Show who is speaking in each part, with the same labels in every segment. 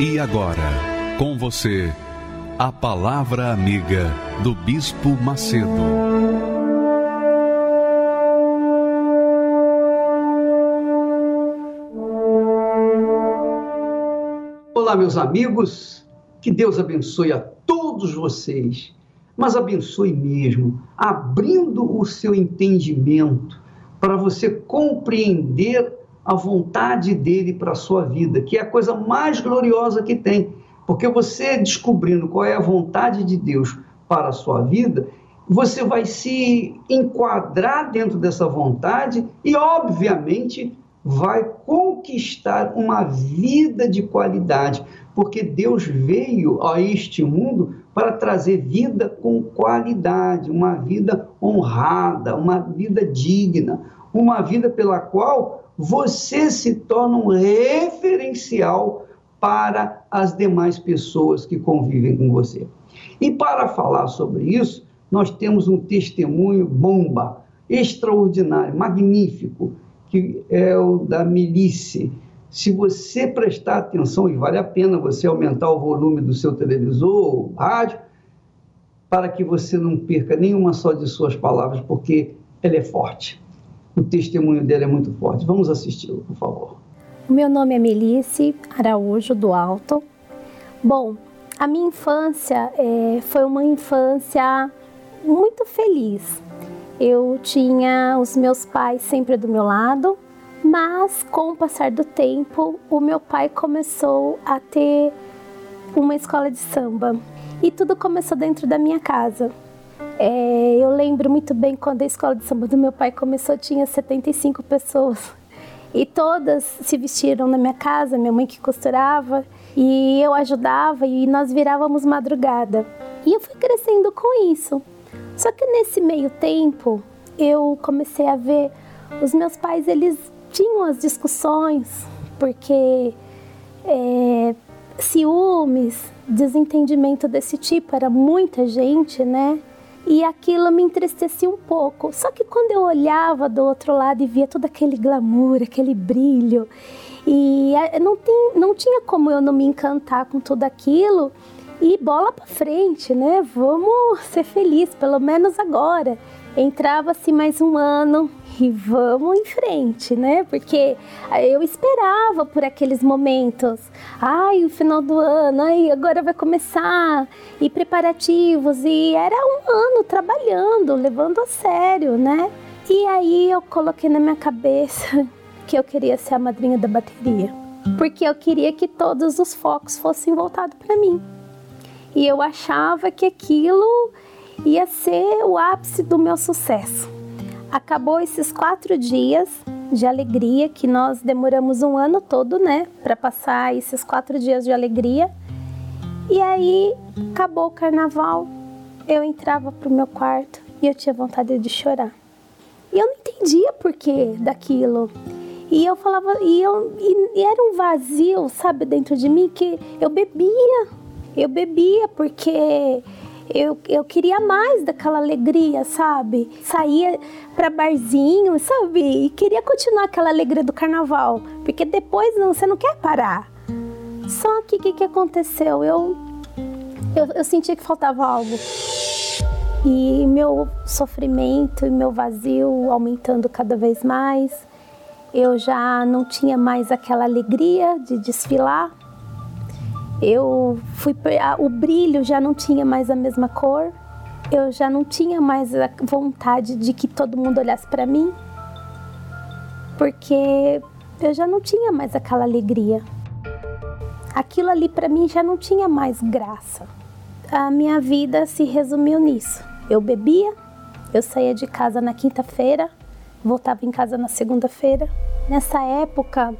Speaker 1: E agora, com você, a Palavra Amiga do Bispo Macedo.
Speaker 2: Olá, meus amigos, que Deus abençoe a todos vocês, mas abençoe mesmo, abrindo o seu entendimento para você compreender a vontade dele para a sua vida, que é a coisa mais gloriosa que tem. Porque você descobrindo qual é a vontade de Deus para a sua vida, você vai se enquadrar dentro dessa vontade e, obviamente, vai conquistar uma vida de qualidade, porque Deus veio a este mundo para trazer vida com qualidade, uma vida honrada, uma vida digna, uma vida pela qual você se torna um referencial para as demais pessoas que convivem com você. E para falar sobre isso, nós temos um testemunho bomba, extraordinário, magnífico, que é o da Milice. Se você prestar atenção, e vale a pena você aumentar o volume do seu televisor rádio, para que você não perca nenhuma só de suas palavras, porque ela é forte. O testemunho dela é muito forte. Vamos assisti-lo, por favor.
Speaker 3: Meu nome é Melice Araújo do Alto. Bom, a minha infância é, foi uma infância muito feliz. Eu tinha os meus pais sempre do meu lado, mas com o passar do tempo, o meu pai começou a ter uma escola de samba e tudo começou dentro da minha casa. É, eu lembro muito bem quando a escola de samba do meu pai começou, tinha 75 pessoas. E todas se vestiram na minha casa, minha mãe que costurava, e eu ajudava e nós virávamos madrugada. E eu fui crescendo com isso. Só que nesse meio tempo, eu comecei a ver os meus pais, eles tinham as discussões, porque é, ciúmes, desentendimento desse tipo, era muita gente, né? E aquilo me entristecia um pouco. Só que quando eu olhava do outro lado e via todo aquele glamour, aquele brilho, e eh, não, tem, não tinha como eu não me encantar com tudo aquilo e bola para frente, né? Vamos ser felizes, pelo menos agora. Entrava-se mais um ano e vamos em frente, né? Porque eu esperava por aqueles momentos. Ai, o final do ano, ai, agora vai começar. E preparativos. E era um ano trabalhando, levando a sério, né? E aí eu coloquei na minha cabeça que eu queria ser a madrinha da bateria. Porque eu queria que todos os focos fossem voltados para mim. E eu achava que aquilo ia ser o ápice do meu sucesso. Acabou esses quatro dias de alegria que nós demoramos um ano todo, né, para passar esses quatro dias de alegria. E aí acabou o carnaval, eu entrava pro meu quarto e eu tinha vontade de chorar. E eu não entendia por que daquilo. E eu falava, e, eu, e, e era um vazio, sabe, dentro de mim que eu bebia. Eu bebia porque eu, eu queria mais daquela alegria, sabe? Saía para barzinho, sabe? E queria continuar aquela alegria do carnaval, porque depois não, você não quer parar. Só que o que, que aconteceu? Eu, eu, eu sentia que faltava algo. E meu sofrimento e meu vazio aumentando cada vez mais. Eu já não tinha mais aquela alegria de desfilar, eu fui o brilho já não tinha mais a mesma cor. Eu já não tinha mais a vontade de que todo mundo olhasse para mim. Porque eu já não tinha mais aquela alegria. Aquilo ali para mim já não tinha mais graça. A minha vida se resumiu nisso. Eu bebia, eu saía de casa na quinta-feira, voltava em casa na segunda-feira. Nessa época,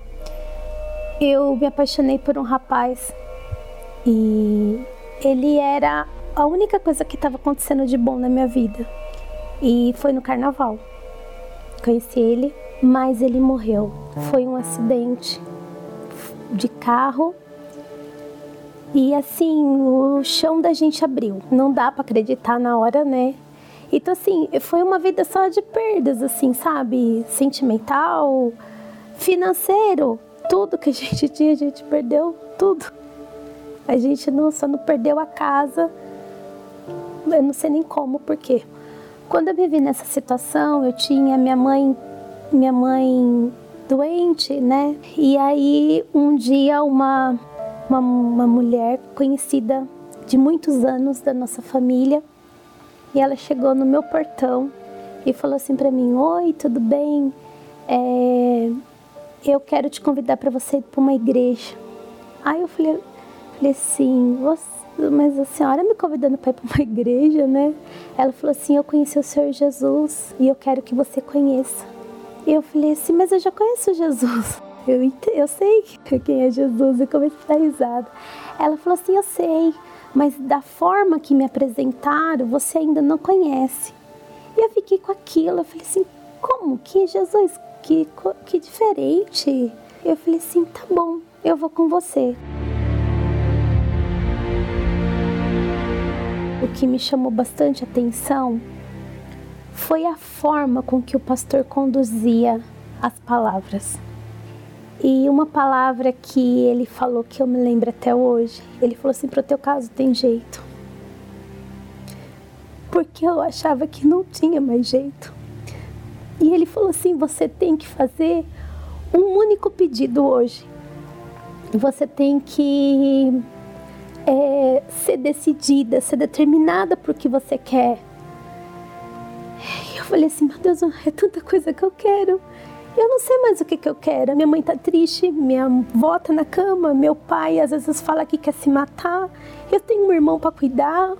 Speaker 3: eu me apaixonei por um rapaz e ele era a única coisa que estava acontecendo de bom na minha vida. E foi no carnaval. Conheci ele, mas ele morreu. Foi um acidente de carro. E assim, o chão da gente abriu. Não dá para acreditar na hora, né? Então assim, foi uma vida só de perdas assim, sabe? Sentimental, financeiro, tudo que a gente tinha, a gente perdeu tudo. A gente não só não perdeu a casa, eu não sei nem como, por quê. Quando eu me vi nessa situação, eu tinha minha mãe, minha mãe doente, né? E aí um dia uma, uma, uma mulher conhecida de muitos anos da nossa família, e ela chegou no meu portão e falou assim para mim: Oi, tudo bem? É, eu quero te convidar para você ir para uma igreja. Aí eu falei, falei assim, mas a senhora me convidando para ir para uma igreja, né? Ela falou assim, eu conheci o Senhor Jesus e eu quero que você conheça. Eu falei assim, mas eu já conheço Jesus. Eu, eu sei quem é Jesus e comecei a dar risada. Ela falou assim, eu sei, mas da forma que me apresentaram, você ainda não conhece. E eu fiquei com aquilo, eu falei assim, como que Jesus, que, que diferente. Eu falei assim, tá bom, eu vou com você. O que me chamou bastante atenção foi a forma com que o pastor conduzia as palavras. E uma palavra que ele falou que eu me lembro até hoje, ele falou assim: "Para o teu caso tem jeito". Porque eu achava que não tinha mais jeito. E ele falou assim: você tem que fazer um único pedido hoje. Você tem que é, ser decidida, ser determinada por que você quer. E eu falei assim: meu Deus, é tanta coisa que eu quero. Eu não sei mais o que, que eu quero. Minha mãe tá triste, minha avó tá na cama, meu pai às vezes fala que quer se matar. Eu tenho um irmão para cuidar,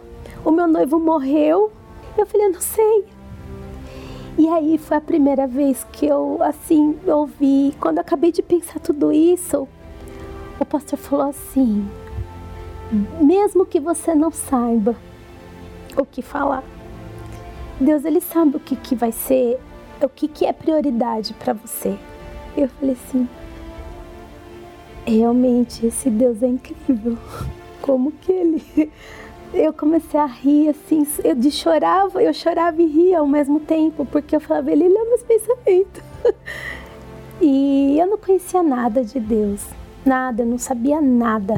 Speaker 3: o meu noivo morreu. Eu falei: eu não sei. E aí foi a primeira vez que eu, assim, ouvi. Quando eu acabei de pensar tudo isso, o pastor falou assim: mesmo que você não saiba o que falar, Deus ele sabe o que, que vai ser, o que, que é prioridade para você. Eu falei assim: realmente esse Deus é incrível. Como que ele eu comecei a rir, assim, eu de chorava, eu chorava e ria ao mesmo tempo, porque eu falava, ele lê meus pensamentos. E eu não conhecia nada de Deus, nada, não sabia nada.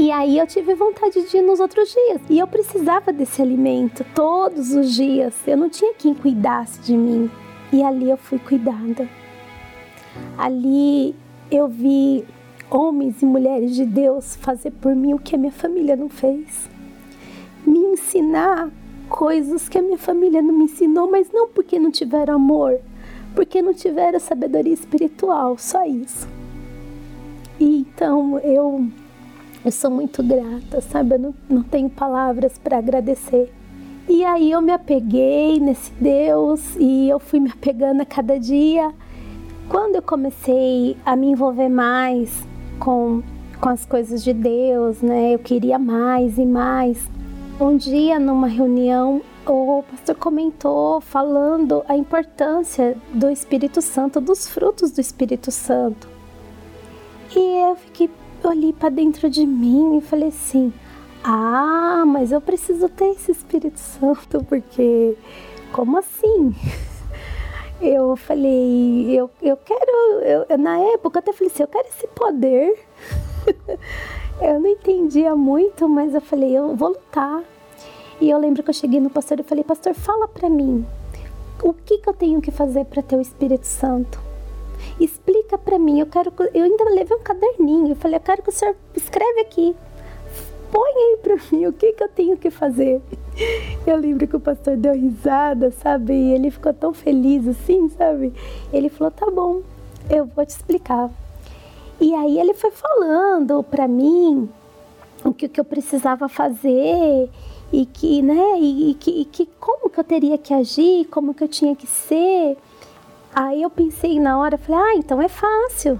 Speaker 3: E aí eu tive vontade de ir nos outros dias. E eu precisava desse alimento todos os dias. Eu não tinha quem cuidasse de mim. E ali eu fui cuidada. Ali eu vi homens e mulheres de Deus fazer por mim o que a minha família não fez. Me ensinar coisas que a minha família não me ensinou, mas não porque não tiveram amor, porque não tiveram sabedoria espiritual, só isso. E então eu, eu sou muito grata, sabe? Eu não, não tenho palavras para agradecer. E aí eu me apeguei nesse Deus e eu fui me apegando a cada dia. Quando eu comecei a me envolver mais com, com as coisas de Deus, né? Eu queria mais e mais. Um dia, numa reunião, o pastor comentou falando a importância do Espírito Santo, dos frutos do Espírito Santo. E eu fiquei, olhei para dentro de mim e falei assim: "Ah, mas eu preciso ter esse Espírito Santo porque como assim?" eu falei, eu, eu quero, eu, na época eu até falei assim, eu quero esse poder. eu não entendia muito, mas eu falei, eu vou lutar. E eu lembro que eu cheguei no pastor e falei, pastor, fala para mim, o que, que eu tenho que fazer para ter o Espírito Santo? Explica para mim, eu quero, eu ainda levei um caderninho, eu falei, eu quero que o senhor escreve aqui, põe aí para mim o que, que eu tenho que fazer. Eu lembro que o pastor deu risada, sabe? E ele ficou tão feliz assim, sabe? Ele falou: tá bom, eu vou te explicar. E aí ele foi falando para mim o que, que eu precisava fazer e que, né, e, e, que, e que como que eu teria que agir, como que eu tinha que ser. Aí eu pensei na hora, falei, ah, então é fácil.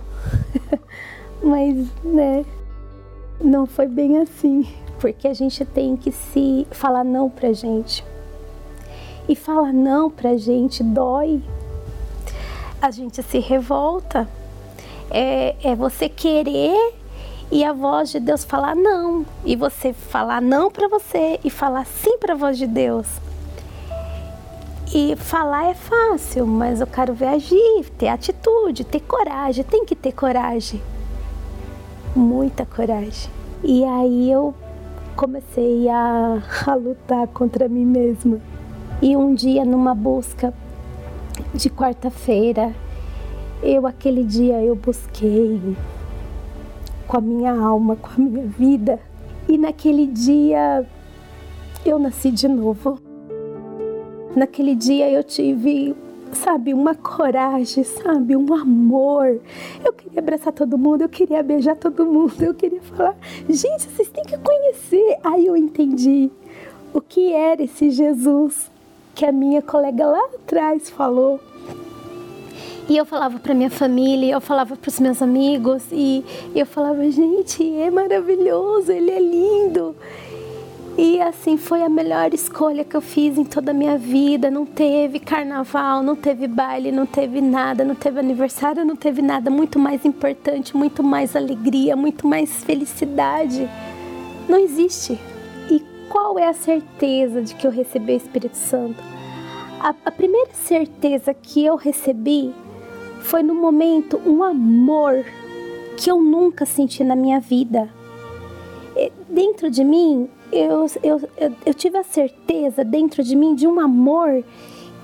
Speaker 3: Mas, né, não foi bem assim, porque a gente tem que se falar não pra gente. E falar não pra gente dói. A gente se revolta. É, é você querer e a voz de Deus falar não. E você falar não para você e falar sim para a voz de Deus. E falar é fácil, mas eu quero ver agir, ter atitude, ter coragem. Tem que ter coragem. Muita coragem. E aí eu comecei a, a lutar contra mim mesma. E um dia, numa busca de quarta-feira, eu, aquele dia, eu busquei com a minha alma, com a minha vida. E naquele dia, eu nasci de novo. Naquele dia eu tive, sabe, uma coragem, sabe, um amor. Eu queria abraçar todo mundo, eu queria beijar todo mundo, eu queria falar, gente, vocês têm que conhecer. Aí eu entendi o que era esse Jesus que a minha colega lá atrás falou. E eu falava para minha família, eu falava para os meus amigos e eu falava, gente, é maravilhoso, ele é lindo. E assim foi a melhor escolha que eu fiz em toda a minha vida. Não teve carnaval, não teve baile, não teve nada, não teve aniversário, não teve nada. Muito mais importante, muito mais alegria, muito mais felicidade. Não existe. E qual é a certeza de que eu recebi o Espírito Santo? A, a primeira certeza que eu recebi foi no momento um amor que eu nunca senti na minha vida. Dentro de mim eu, eu, eu, eu tive a certeza dentro de mim de um amor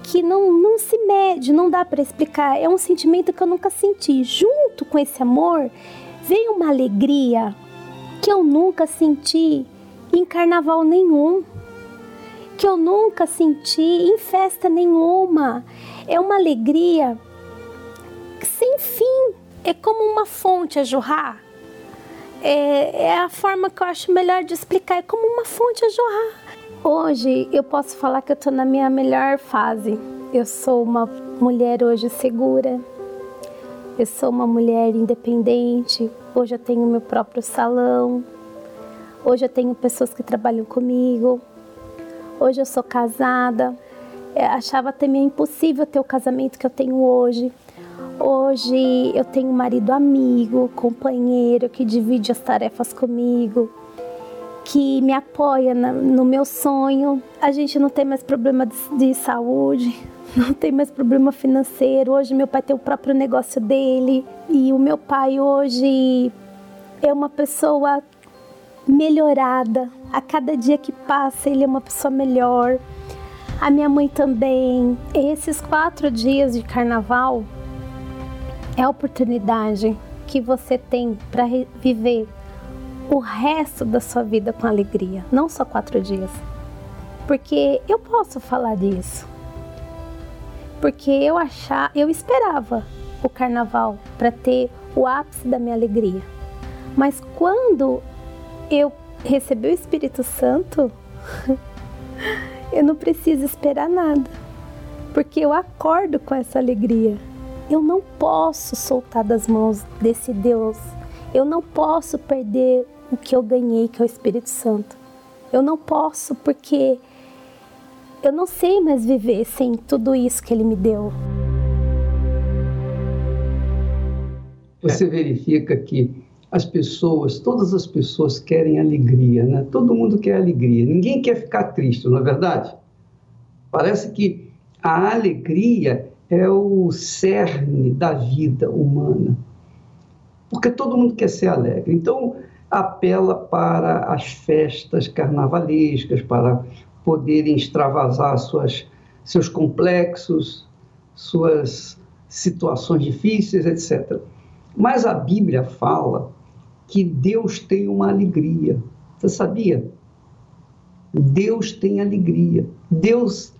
Speaker 3: que não, não se mede, não dá para explicar. É um sentimento que eu nunca senti. Junto com esse amor, veio uma alegria que eu nunca senti em carnaval nenhum, que eu nunca senti em festa nenhuma. É uma alegria sem fim, é como uma fonte a jorrar é, é a forma que eu acho melhor de explicar, é como uma fonte a jorrar. Hoje eu posso falar que eu estou na minha melhor fase. Eu sou uma mulher hoje segura, eu sou uma mulher independente. Hoje eu tenho meu próprio salão. Hoje eu tenho pessoas que trabalham comigo. Hoje eu sou casada. Eu é, achava também impossível ter o casamento que eu tenho hoje. Hoje eu tenho um marido amigo, companheiro que divide as tarefas comigo, que me apoia no meu sonho. A gente não tem mais problema de, de saúde, não tem mais problema financeiro. Hoje meu pai tem o próprio negócio dele e o meu pai hoje é uma pessoa melhorada. A cada dia que passa, ele é uma pessoa melhor. A minha mãe também. Esses quatro dias de carnaval é a oportunidade que você tem para viver o resto da sua vida com alegria, não só quatro dias. Porque eu posso falar disso. Porque eu achar, eu esperava o carnaval para ter o ápice da minha alegria. Mas quando eu recebi o Espírito Santo, eu não preciso esperar nada. Porque eu acordo com essa alegria. Eu não posso soltar das mãos desse Deus. Eu não posso perder o que eu ganhei, que é o Espírito Santo. Eu não posso porque eu não sei mais viver sem tudo isso que ele me deu.
Speaker 2: Você verifica que as pessoas, todas as pessoas querem alegria, né? Todo mundo quer alegria. Ninguém quer ficar triste, não é verdade? Parece que a alegria é o cerne da vida humana. Porque todo mundo quer ser alegre. Então, apela para as festas carnavalescas, para poderem extravasar suas, seus complexos, suas situações difíceis, etc. Mas a Bíblia fala que Deus tem uma alegria. Você sabia? Deus tem alegria. Deus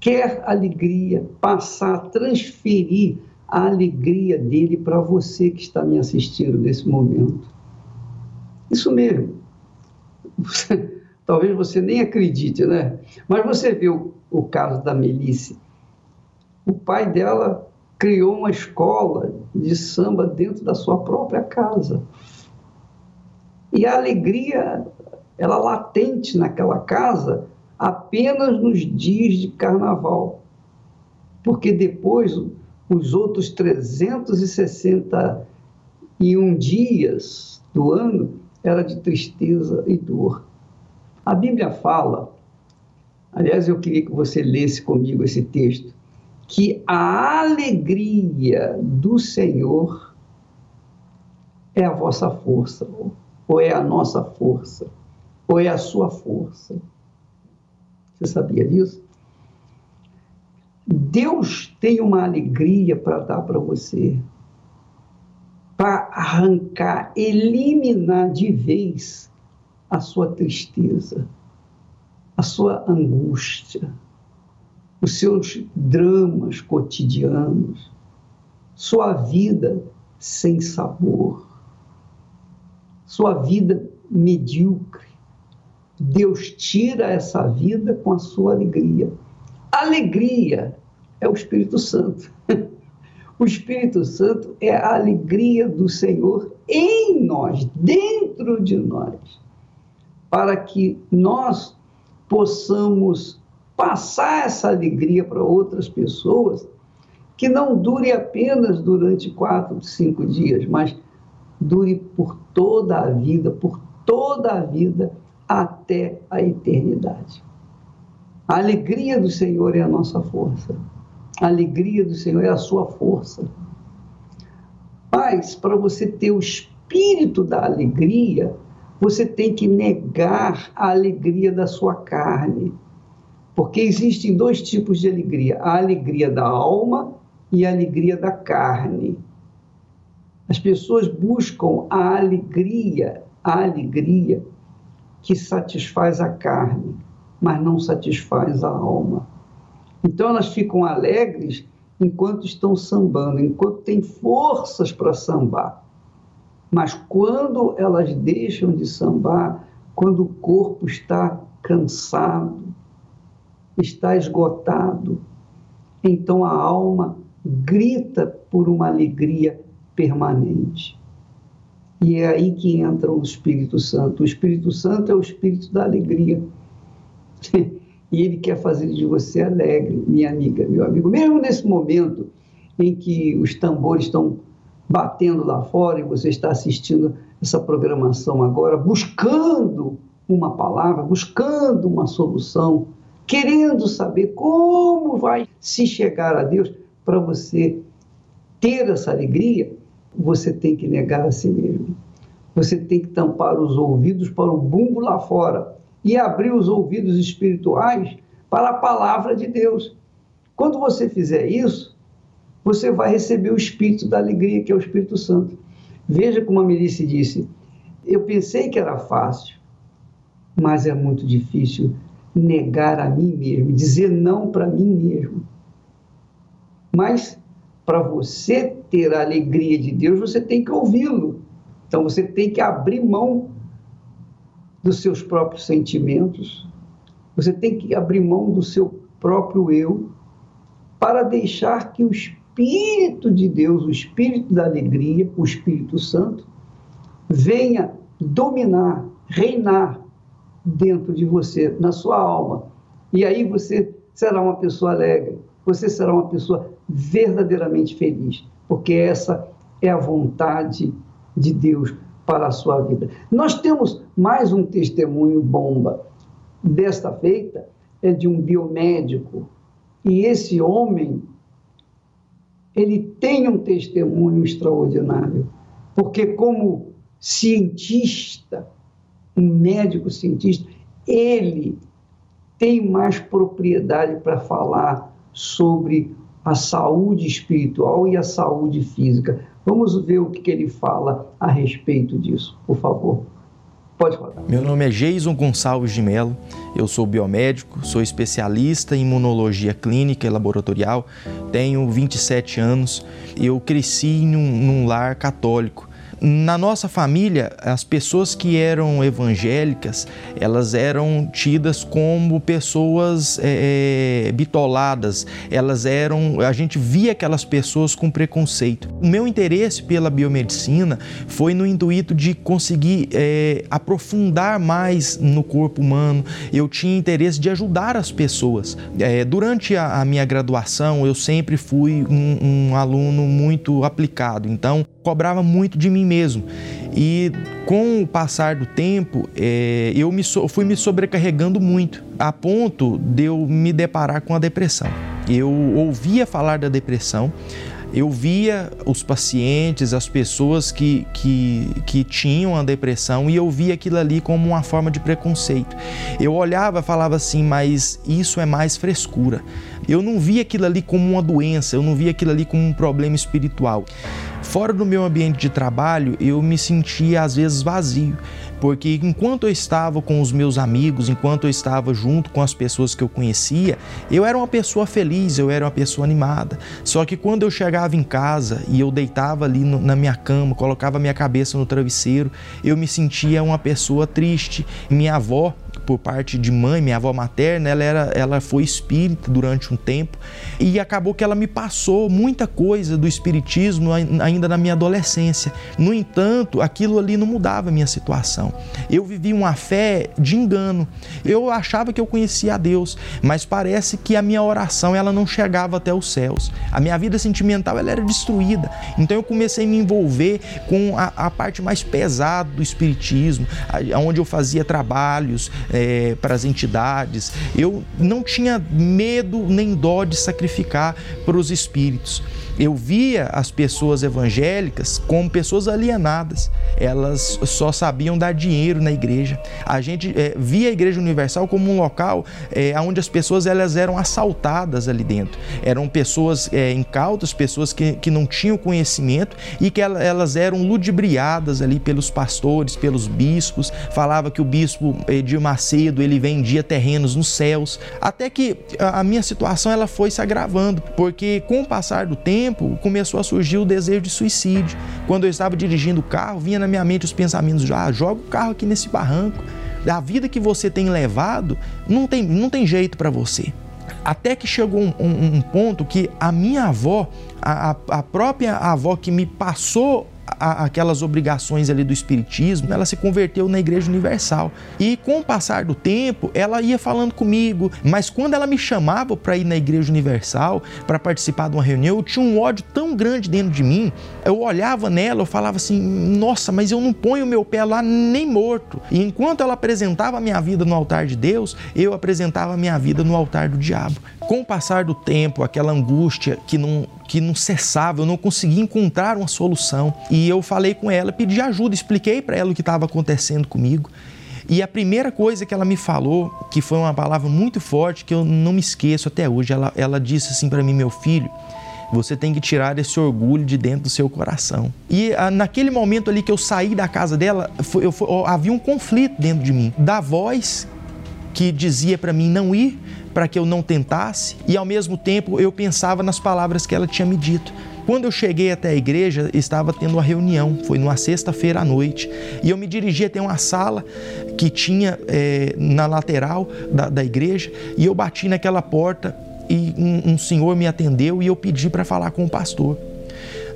Speaker 2: quer alegria, passar transferir a alegria dele para você que está me assistindo nesse momento. Isso mesmo. Você, talvez você nem acredite, né? Mas você o, o caso da Melissa. O pai dela criou uma escola de samba dentro da sua própria casa. E a alegria, ela latente naquela casa apenas nos dias de carnaval. Porque depois, os outros 361 dias do ano era de tristeza e dor. A Bíblia fala, aliás, eu queria que você lesse comigo esse texto, que a alegria do Senhor é a vossa força, ou é a nossa força, ou é a sua força. Você sabia disso? Deus tem uma alegria para dar para você, para arrancar, eliminar de vez a sua tristeza, a sua angústia, os seus dramas cotidianos, sua vida sem sabor, sua vida medíocre. Deus tira essa vida com a sua alegria. Alegria é o Espírito Santo. O Espírito Santo é a alegria do Senhor em nós, dentro de nós, para que nós possamos passar essa alegria para outras pessoas, que não dure apenas durante quatro, cinco dias, mas dure por toda a vida, por toda a vida, até a eternidade. A alegria do Senhor é a nossa força. A alegria do Senhor é a sua força. Mas, para você ter o espírito da alegria, você tem que negar a alegria da sua carne. Porque existem dois tipos de alegria: a alegria da alma e a alegria da carne. As pessoas buscam a alegria, a alegria que satisfaz a carne, mas não satisfaz a alma. Então elas ficam alegres enquanto estão sambando, enquanto têm forças para sambar. Mas quando elas deixam de sambar, quando o corpo está cansado, está esgotado, então a alma grita por uma alegria permanente. E é aí que entra o Espírito Santo. O Espírito Santo é o espírito da alegria. e ele quer fazer de você alegre, minha amiga, meu amigo. Mesmo nesse momento em que os tambores estão batendo lá fora e você está assistindo essa programação agora, buscando uma palavra, buscando uma solução, querendo saber como vai se chegar a Deus para você ter essa alegria, você tem que negar a si mesmo. Você tem que tampar os ouvidos para o bumbo lá fora e abrir os ouvidos espirituais para a palavra de Deus. Quando você fizer isso, você vai receber o espírito da alegria, que é o Espírito Santo. Veja como a Melissa disse: eu pensei que era fácil, mas é muito difícil negar a mim mesmo, dizer não para mim mesmo. Mas para você ter a alegria de Deus, você tem que ouvi-lo. Então você tem que abrir mão dos seus próprios sentimentos, você tem que abrir mão do seu próprio eu para deixar que o Espírito de Deus, o Espírito da alegria, o Espírito Santo, venha dominar, reinar dentro de você, na sua alma. E aí você será uma pessoa alegre, você será uma pessoa verdadeiramente feliz, porque essa é a vontade de Deus para a sua vida. Nós temos mais um testemunho bomba. Desta feita é de um biomédico e esse homem ele tem um testemunho extraordinário, porque como cientista, um médico cientista, ele tem mais propriedade para falar sobre a saúde espiritual e a saúde física. Vamos ver o que ele fala a respeito disso, por favor. Pode falar.
Speaker 4: Meu nome é Jason Gonçalves de Mello, eu sou biomédico, sou especialista em imunologia clínica e laboratorial, tenho 27 anos eu cresci num, num lar católico Na nossa família, as pessoas que eram evangélicas, elas eram tidas como pessoas é, bitoladas, elas eram, a gente via aquelas pessoas com preconceito. O meu interesse pela biomedicina foi no intuito de conseguir é, aprofundar mais no corpo humano, eu tinha interesse de ajudar as pessoas. É, durante a, a, minha graduação, eu sempre fui um, um aluno muito aplicado, então cobrava muito de mim mesmo. E com o passar do tempo, é, eu me so, fui me sobrecarregando muito, a ponto de eu me deparar com a depressão. Eu ouvia falar da depressão, eu via os pacientes, as pessoas que, que, que tinham a depressão e eu via aquilo ali como uma forma de preconceito. Eu olhava e falava assim, mas isso é mais frescura. Eu não via aquilo ali como uma doença, eu não via aquilo ali como um problema espiritual. Fora do meu ambiente de trabalho, eu me sentia às vezes vazio porque enquanto eu estava com os meus amigos, enquanto eu estava junto com as pessoas que eu conhecia, eu era uma pessoa feliz, eu era uma pessoa animada. Só que quando eu chegava em casa e eu deitava ali no, na minha cama, colocava minha cabeça no travesseiro, eu me sentia uma pessoa triste. Minha avó por parte de mãe, minha avó materna, ela, era, ela foi espírita durante um tempo e acabou que ela me passou muita coisa do espiritismo ainda na minha adolescência. No entanto, aquilo ali não mudava a minha situação. Eu vivi uma fé de engano. Eu achava que eu conhecia a Deus, mas parece que a minha oração ela não chegava até os céus. A minha vida sentimental ela era destruída. Então eu comecei a me envolver com a, a parte mais pesada do espiritismo, onde eu fazia trabalhos é, para as entidades. Eu não tinha medo nem dó de sacrificar para os espíritos eu via as pessoas evangélicas como pessoas alienadas. Elas só sabiam dar dinheiro na igreja. A gente é, via a Igreja Universal como um local é, onde as pessoas elas eram assaltadas ali dentro. Eram pessoas é, incautas, pessoas que, que não tinham conhecimento e que elas eram ludibriadas ali pelos pastores, pelos bispos. Falava que o bispo Edir Macedo ele vendia terrenos nos céus. Até que a minha situação ela foi se agravando, porque com o passar do tempo tempo começou a surgir o desejo de suicídio. Quando eu estava dirigindo o carro, vinha na minha mente os pensamentos: ah, joga o carro aqui nesse barranco. A vida que você tem levado não tem, não tem jeito para você. Até que chegou um, um, um, ponto que a minha avó, a, a própria avó que me passou a, aquelas obrigações ali do espiritismo, ela se converteu na Igreja Universal. E com o passar do tempo, ela ia falando comigo, mas quando ela me chamava para ir na Igreja Universal, para participar de uma reunião, eu tinha um ódio tão grande dentro de mim. Eu olhava nela, eu falava assim: "Nossa, mas eu não ponho meu pé lá nem morto". E enquanto ela apresentava a minha vida no altar de Deus, eu apresentava a minha vida no altar do diabo. Com o passar do tempo, aquela angústia que não, que não cessava, eu não conseguia encontrar uma solução. E eu falei com ela, pedi ajuda, expliquei para ela o que estava acontecendo comigo. E a primeira coisa que ela me falou, que foi uma palavra muito forte, que eu não me esqueço até hoje, ela, ela disse assim para mim, meu filho, você tem que tirar esse orgulho de dentro do seu coração. E a, ah, naquele momento ali que eu saí da casa dela, foi, eu, foi, havia um conflito dentro de mim, da voz que dizia para mim não ir, para que eu não tentasse, e ao mesmo tempo eu pensava nas palavras que ela tinha me dito. Quando eu cheguei até a igreja, estava tendo uma reunião, foi numa sexta-feira à noite, e eu me dirigi até uma sala que tinha é, na lateral da, da igreja, e eu bati naquela porta e um, um senhor me atendeu e eu pedi para falar com o pastor.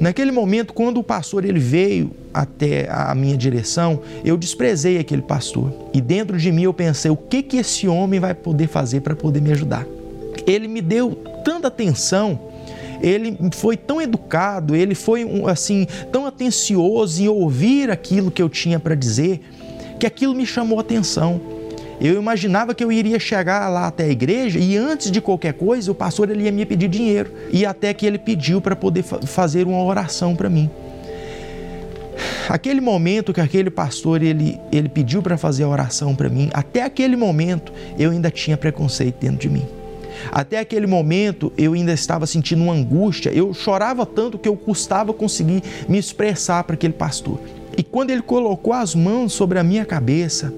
Speaker 4: Naquele momento, quando o pastor ele veio até a minha direção, eu desprezei aquele pastor. E dentro de mim eu pensei, o que que esse homem vai poder fazer para poder me ajudar? Ele me deu tanta atenção, ele foi tão educado, ele foi assim tão atencioso em ouvir aquilo que eu tinha para dizer, que aquilo me chamou a atenção. Eu imaginava que eu iria chegar lá até a igreja e antes de qualquer coisa o pastor ele ia me pedir dinheiro e até que ele pediu para poder fazer uma oração para mim. Aquele momento que aquele pastor ele, ele pediu para fazer a oração para mim, até aquele momento eu ainda tinha preconceito dentro de mim. Até aquele momento eu ainda estava sentindo uma angústia, eu chorava tanto que eu custava conseguir me expressar para aquele pastor. E quando ele colocou as mãos sobre a minha cabeça,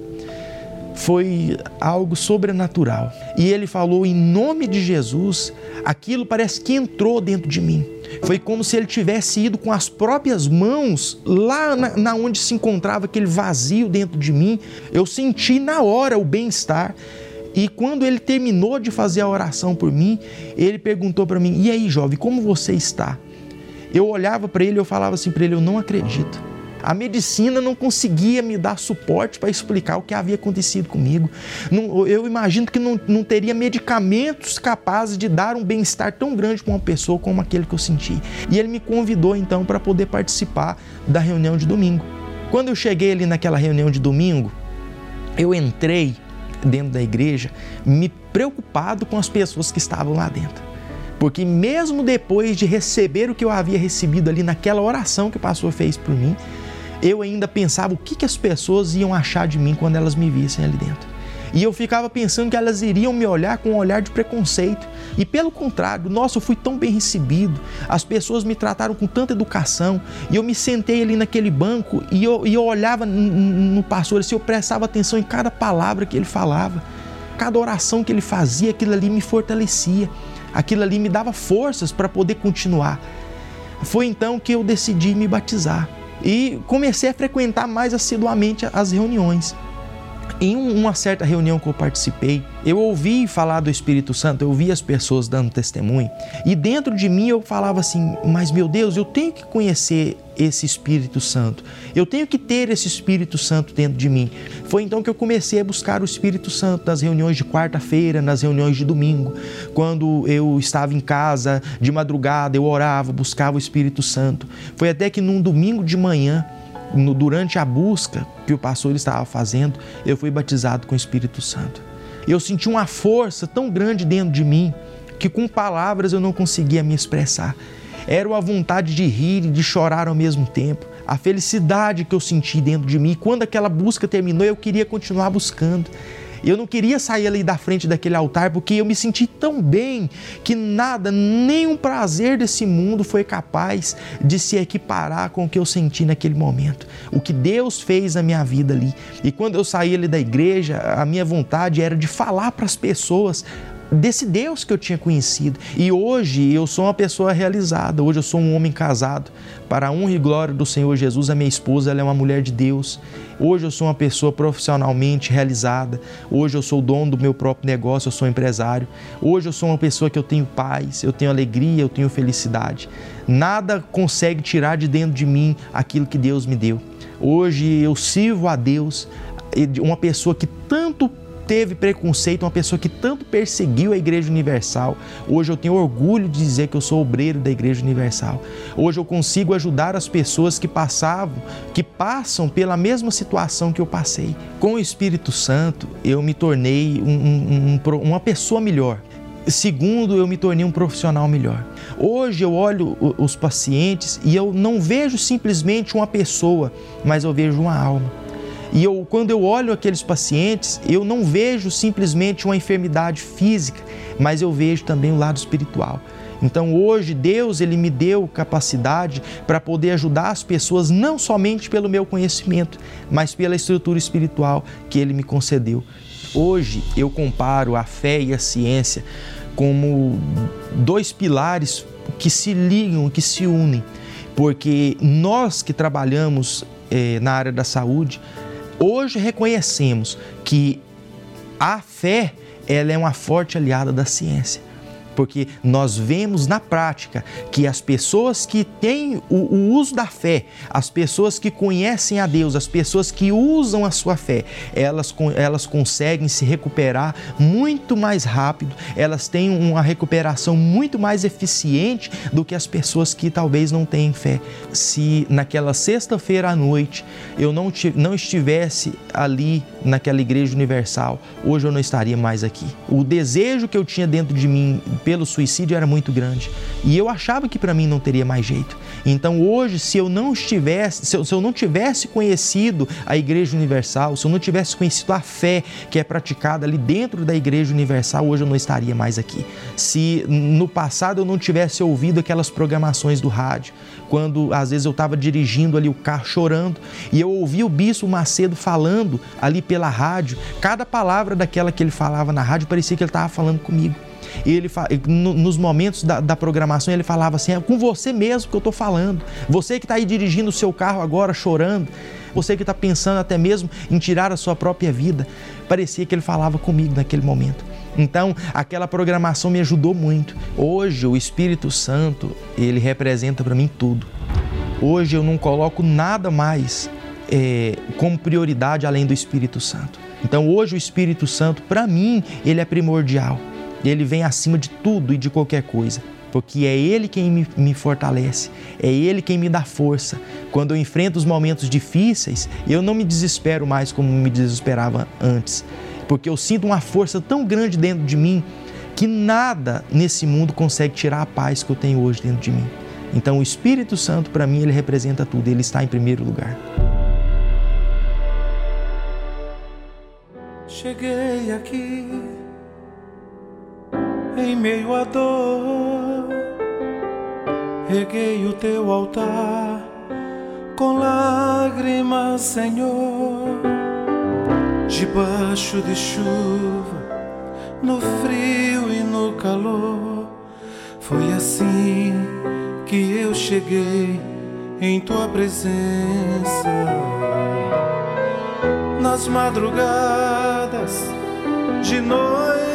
Speaker 4: foi algo sobrenatural. E ele falou em nome de Jesus, aquilo parece que entrou dentro de mim. Foi como se ele tivesse ido com as próprias mãos lá na, na onde se encontrava aquele vazio dentro de mim. Eu senti na hora o bem-estar. E quando ele terminou de fazer a oração por mim, ele perguntou para mim: "E aí, jovem, como você está?" Eu olhava para ele eu falava assim para ele: "Eu não acredito." A medicina não conseguia me dar suporte para explicar o que havia acontecido comigo. Não, eu imagino que não, não teria medicamentos capazes de dar um bem-estar tão grande para uma pessoa como aquele que eu senti. E ele me convidou então para poder participar da reunião de domingo. Quando eu cheguei ali naquela reunião de domingo, eu entrei dentro da igreja me preocupado com as pessoas que estavam lá dentro. Porque mesmo depois de receber o que eu havia recebido ali naquela oração que o pastor fez por mim, eu ainda pensava o que, que as pessoas iam achar de mim quando elas me vissem ali dentro. E eu ficava pensando que elas iriam me olhar com um olhar de preconceito. E pelo contrário, nossa, eu fui tão bem recebido, as pessoas me trataram com tanta educação. E eu me sentei ali naquele banco e eu, e eu olhava no pastor, assim, eu prestava atenção em cada palavra que ele falava, cada oração que ele fazia, aquilo ali me fortalecia, aquilo ali me dava forças para poder continuar. Foi então que eu decidi me batizar e comecei a frequentar mais assiduamente as reuniões. Em uma certa reunião que eu participei, eu ouvi falar do Espírito Santo, eu ouvi as pessoas dando testemunho, e dentro de mim eu falava assim: Mas meu Deus, eu tenho que conhecer esse Espírito Santo, eu tenho que ter esse Espírito Santo dentro de mim. Foi então que eu comecei a buscar o Espírito Santo nas reuniões de quarta-feira, nas reuniões de domingo. Quando eu estava em casa de madrugada, eu orava, buscava o Espírito Santo. Foi até que num domingo de manhã, no, durante a busca que o pastor estava fazendo, eu fui batizado com o Espírito Santo. Eu senti uma força tão grande dentro de mim que com palavras eu não conseguia me expressar. Era uma vontade de rir e de chorar ao mesmo tempo. A felicidade que eu senti dentro de mim. Quando aquela busca terminou, eu queria continuar buscando. Eu não queria sair ali da frente daquele altar porque eu me senti tão bem que nada, nenhum prazer desse mundo foi capaz de se equiparar com o que eu senti naquele momento. O que Deus fez na minha vida ali. E quando eu saí ali da igreja, a minha vontade era de falar para as pessoas desse Deus que eu tinha conhecido. E hoje eu sou uma pessoa realizada, hoje eu sou um homem casado. Para a honra e glória do Senhor Jesus, a minha esposa ela é uma mulher de Deus. Hoje eu sou uma pessoa profissionalmente realizada. Hoje eu sou dono do meu próprio negócio, eu sou empresário. Hoje eu sou uma pessoa que eu tenho paz, eu tenho alegria, eu tenho felicidade. Nada consegue tirar de dentro de mim aquilo que Deus me deu. Hoje eu sirvo a Deus, uma pessoa que tanto teve preconceito, uma pessoa que tanto perseguiu a Igreja Universal. Hoje eu tenho orgulho de dizer que eu sou obreiro da Igreja Universal. Hoje eu consigo ajudar as pessoas que passavam, que passam pela mesma situação que eu passei. Com o Espírito Santo, eu me tornei um, um, um, uma pessoa melhor. Segundo, eu me tornei um profissional melhor. Hoje eu olho os pacientes e eu não vejo simplesmente uma pessoa, mas eu vejo uma alma. E eu, quando eu olho aqueles pacientes, eu não vejo simplesmente uma enfermidade física, mas eu vejo também o lado espiritual. Então hoje Deus ele me deu capacidade para poder ajudar as pessoas não somente pelo meu conhecimento, mas pela estrutura espiritual que ele me concedeu. Hoje eu comparo a fé e a ciência como dois pilares que se ligam, que se unem, porque nós que trabalhamos eh, na área da saúde, Hoje reconhecemos que a fé ela é uma forte aliada da ciência porque nós vemos na prática que as pessoas que têm o, o, uso da fé, as pessoas que conhecem a Deus, as pessoas que usam a sua fé, elas, elas conseguem se recuperar muito mais rápido, elas têm uma recuperação muito mais eficiente do que as pessoas que talvez não têm fé. Se naquela sexta-feira à noite eu não, não estivesse ali naquela igreja universal, hoje eu não estaria mais aqui. O desejo que eu tinha dentro de mim pelo suicídio era muito grande. E eu achava que para mim não teria mais jeito. Então hoje, se eu não estivesse, se eu, se eu não tivesse conhecido a Igreja Universal, se eu não tivesse conhecido a fé que é praticada ali dentro da Igreja Universal, hoje eu não estaria mais aqui. Se no passado eu não tivesse ouvido aquelas programações do rádio, quando às vezes eu estava dirigindo ali o carro chorando e eu ouvi o Bispo Macedo falando ali pela rádio, cada palavra daquela que ele falava na rádio parecia que ele estava falando comigo. E ele, nos momentos da, da, programação, ele falava assim: é com você mesmo que eu estou falando. Você que está aí dirigindo o seu carro agora, chorando. Você que está pensando até mesmo em tirar a sua própria vida. Parecia que ele falava comigo naquele momento. Então, aquela programação me ajudou muito. Hoje, o Espírito Santo, ele representa para mim tudo. Hoje eu não coloco nada mais é, como prioridade além do Espírito Santo. Então, hoje o Espírito Santo, para mim, ele é primordial. Ele vem acima de tudo e de qualquer coisa porque é Ele quem me, me, fortalece, é Ele quem me dá força. Quando eu enfrento os momentos difíceis, eu não me desespero mais como me desesperava antes, porque eu sinto uma força tão grande dentro de mim que nada nesse mundo consegue tirar a paz que eu tenho hoje dentro de mim. Então, o Espírito Santo, para mim, ele representa tudo, ele está em primeiro lugar.
Speaker 5: Cheguei aqui em meio à dor, reguei o teu altar com lágrimas, Senhor debaixo de chuva, no frio e no calor. Foi assim que eu cheguei em tua presença. Nas madrugadas, de noite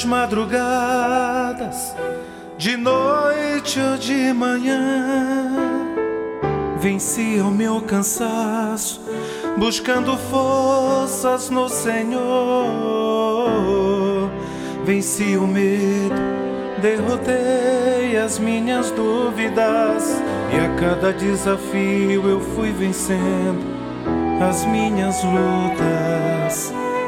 Speaker 5: Nas madrugadas, de noite ou de manhã. Vencia o meu cansaço, buscando forças no Senhor. Venci o medo, derrotei as minhas dúvidas, e a cada desafio eu fui vencendo as minhas lutas.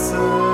Speaker 6: So.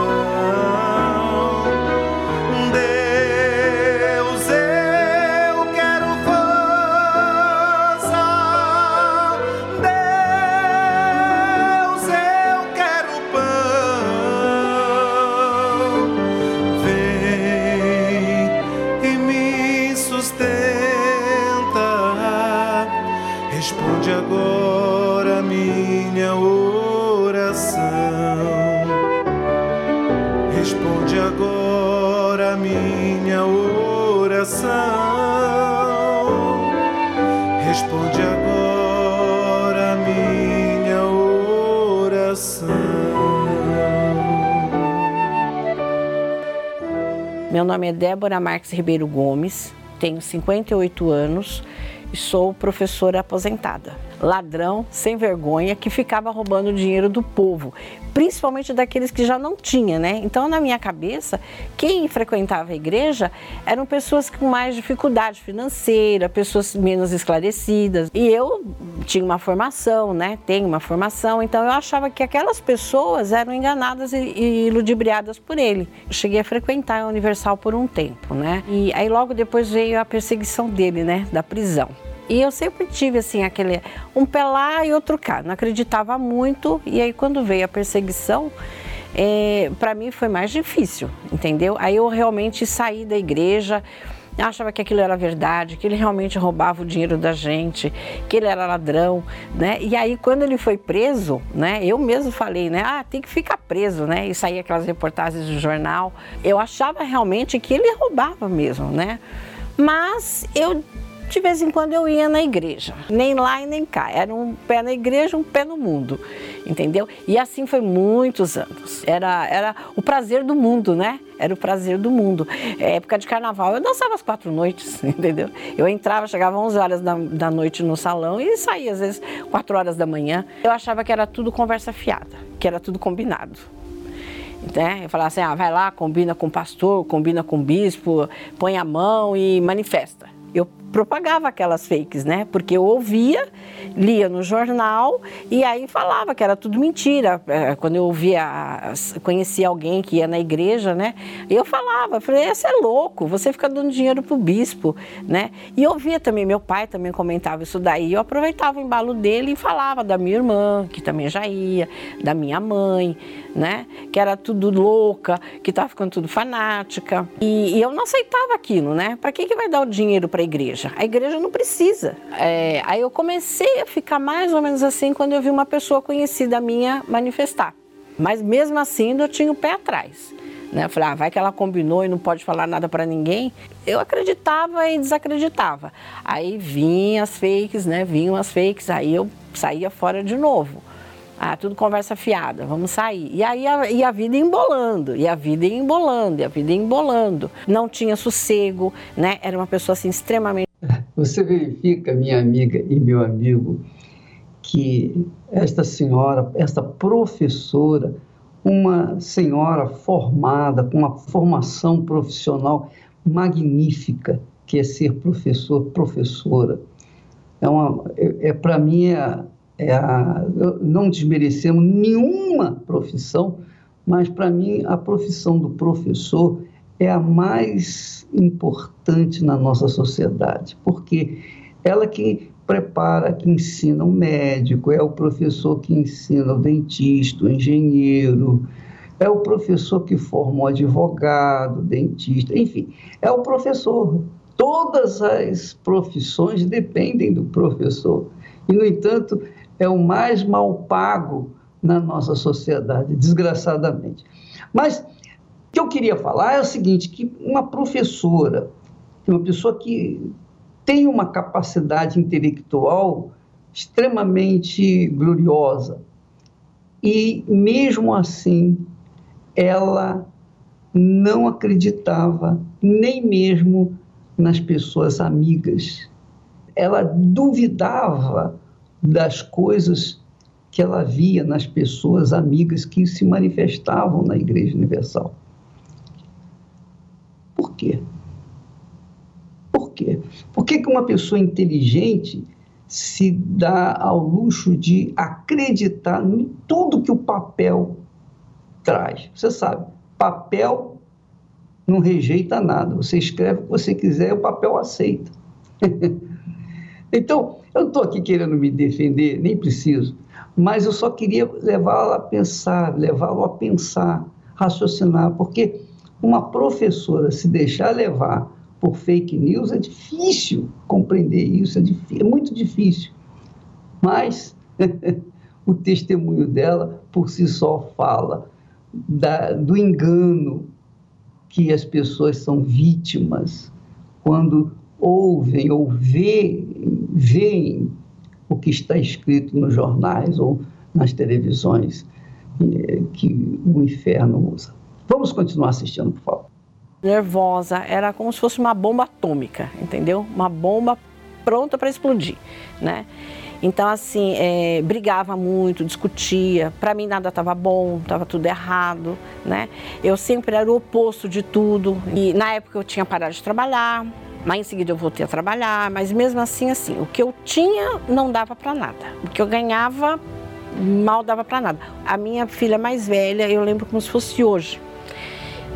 Speaker 6: Nome é Débora Marques Ribeiro Gomes, tenho 58 anos e sou professora aposentada. Ladrão sem vergonha que ficava roubando dinheiro do povo, principalmente daqueles que já não tinha, né? Então, na minha cabeça, quem frequentava a igreja eram pessoas com mais dificuldade financeira, pessoas menos esclarecidas. E eu tinha uma formação, né? Tenho uma formação, então eu achava que aquelas pessoas eram enganadas e, e ludibriadas por ele. Cheguei a frequentar a Universal por um tempo, né? E aí logo depois veio a perseguição dele, né? Da prisão. E eu sempre tive assim aquele um pé lá e outro cá. Não acreditava muito e aí quando veio a perseguição, é, para mim foi mais difícil, entendeu? Aí eu realmente saí da igreja, achava que aquilo era verdade, que ele realmente roubava o dinheiro da gente, que ele era ladrão, né? E aí quando ele foi preso, né? Eu mesmo falei, né? Ah, tem que ficar preso, né? E saía aquelas reportagens do jornal. Eu achava realmente que ele roubava mesmo, né? Mas eu de vez em quando eu ia na igreja, nem lá e nem cá. Era um pé na igreja, um pé no mundo, entendeu? E assim foi muitos anos. Era, era o prazer do mundo, né? Era o prazer do mundo. É, época de carnaval, eu dançava as quatro noites, entendeu? Eu entrava, chegava 11 horas da, da noite no salão e saía às vezes 4 horas da manhã. Eu achava que era tudo conversa fiada, que era tudo combinado. Né? Eu falava assim, ah, vai lá, combina com o pastor, combina com o bispo, põe a mão e manifesta. Eu propagava aquelas fakes, né? Porque eu ouvia, lia no jornal e aí falava que era tudo mentira. É, quando eu ouvia, conhecia alguém que ia na igreja, né? Eu falava, falei, você é louco, você fica dando dinheiro pro bispo, né? E eu ouvia também, meu pai também comentava isso daí. Eu aproveitava o embalo dele e falava da minha irmã, que também já ia, da minha mãe, né? Que era tudo louca, que estava ficando tudo fanática. E, e, eu não aceitava aquilo, né? Para que, que vai dar o dinheiro para a igreja? A igreja não precisa. É, aí eu comecei a ficar mais ou menos assim quando eu vi uma pessoa conhecida minha manifestar. Mas mesmo assim eu tinha o pé atrás. Né? Eu falei, ah, vai que ela combinou e não pode falar nada para ninguém. Eu acreditava e desacreditava. Aí vinham as fakes, né? Vinham as fakes, aí eu saía fora de novo. Ah, tudo conversa fiada, vamos sair. E aí a, e a vida embolando, e a vida embolando, e a vida embolando. Não tinha sossego, né? Era uma pessoa assim extremamente.
Speaker 2: Você verifica, minha amiga e meu amigo, que esta senhora, esta professora, uma senhora formada, com uma formação profissional magnífica, que é ser professor, professora. É, é, é para mim, é, é a, não desmerecemos nenhuma profissão, mas para mim a profissão do professor é a mais importante na nossa sociedade, porque ela que prepara, que ensina o médico, é o professor que ensina o dentista, o engenheiro, é o professor que forma o advogado, dentista, enfim, é o professor. Todas as profissões dependem do professor. E, no entanto, é o mais mal pago na nossa sociedade, desgraçadamente. Mas que eu queria falar é o seguinte, que uma professora, uma pessoa que tem uma capacidade intelectual extremamente gloriosa, e mesmo assim ela não acreditava nem mesmo nas pessoas amigas. Ela duvidava das coisas que ela via nas pessoas amigas que se manifestavam na Igreja Universal. Por quê? Por quê? Por que, que uma pessoa inteligente se dá ao luxo de acreditar em tudo que o papel traz? Você sabe, papel não rejeita nada. Você escreve o que você quiser, o papel aceita. então, eu não estou aqui querendo me defender, nem preciso, mas eu só queria levá-lo a pensar, levá-lo a pensar, raciocinar, porque uma professora se deixar levar por fake news é difícil compreender isso, é, difícil, é muito difícil. Mas o testemunho dela por si só fala. da, do engano que as pessoas são vítimas quando ouvem ou veem, veem o que está escrito nos jornais ou nas televisões eh, que o inferno usa. Vamos continuar assistindo, por favor.
Speaker 6: Nervosa, era como se fosse uma bomba atômica, entendeu? Uma bomba pronta para explodir, né? Então, assim, é, brigava muito, discutia. Para mim, nada estava bom, estava tudo errado, né? Eu sempre era o oposto de tudo. E na época eu tinha parado de trabalhar, mas em seguida eu voltei a trabalhar. Mas mesmo assim, assim, o que eu tinha não dava para nada. O que eu ganhava mal dava para nada. A minha filha mais velha, eu lembro como se fosse hoje.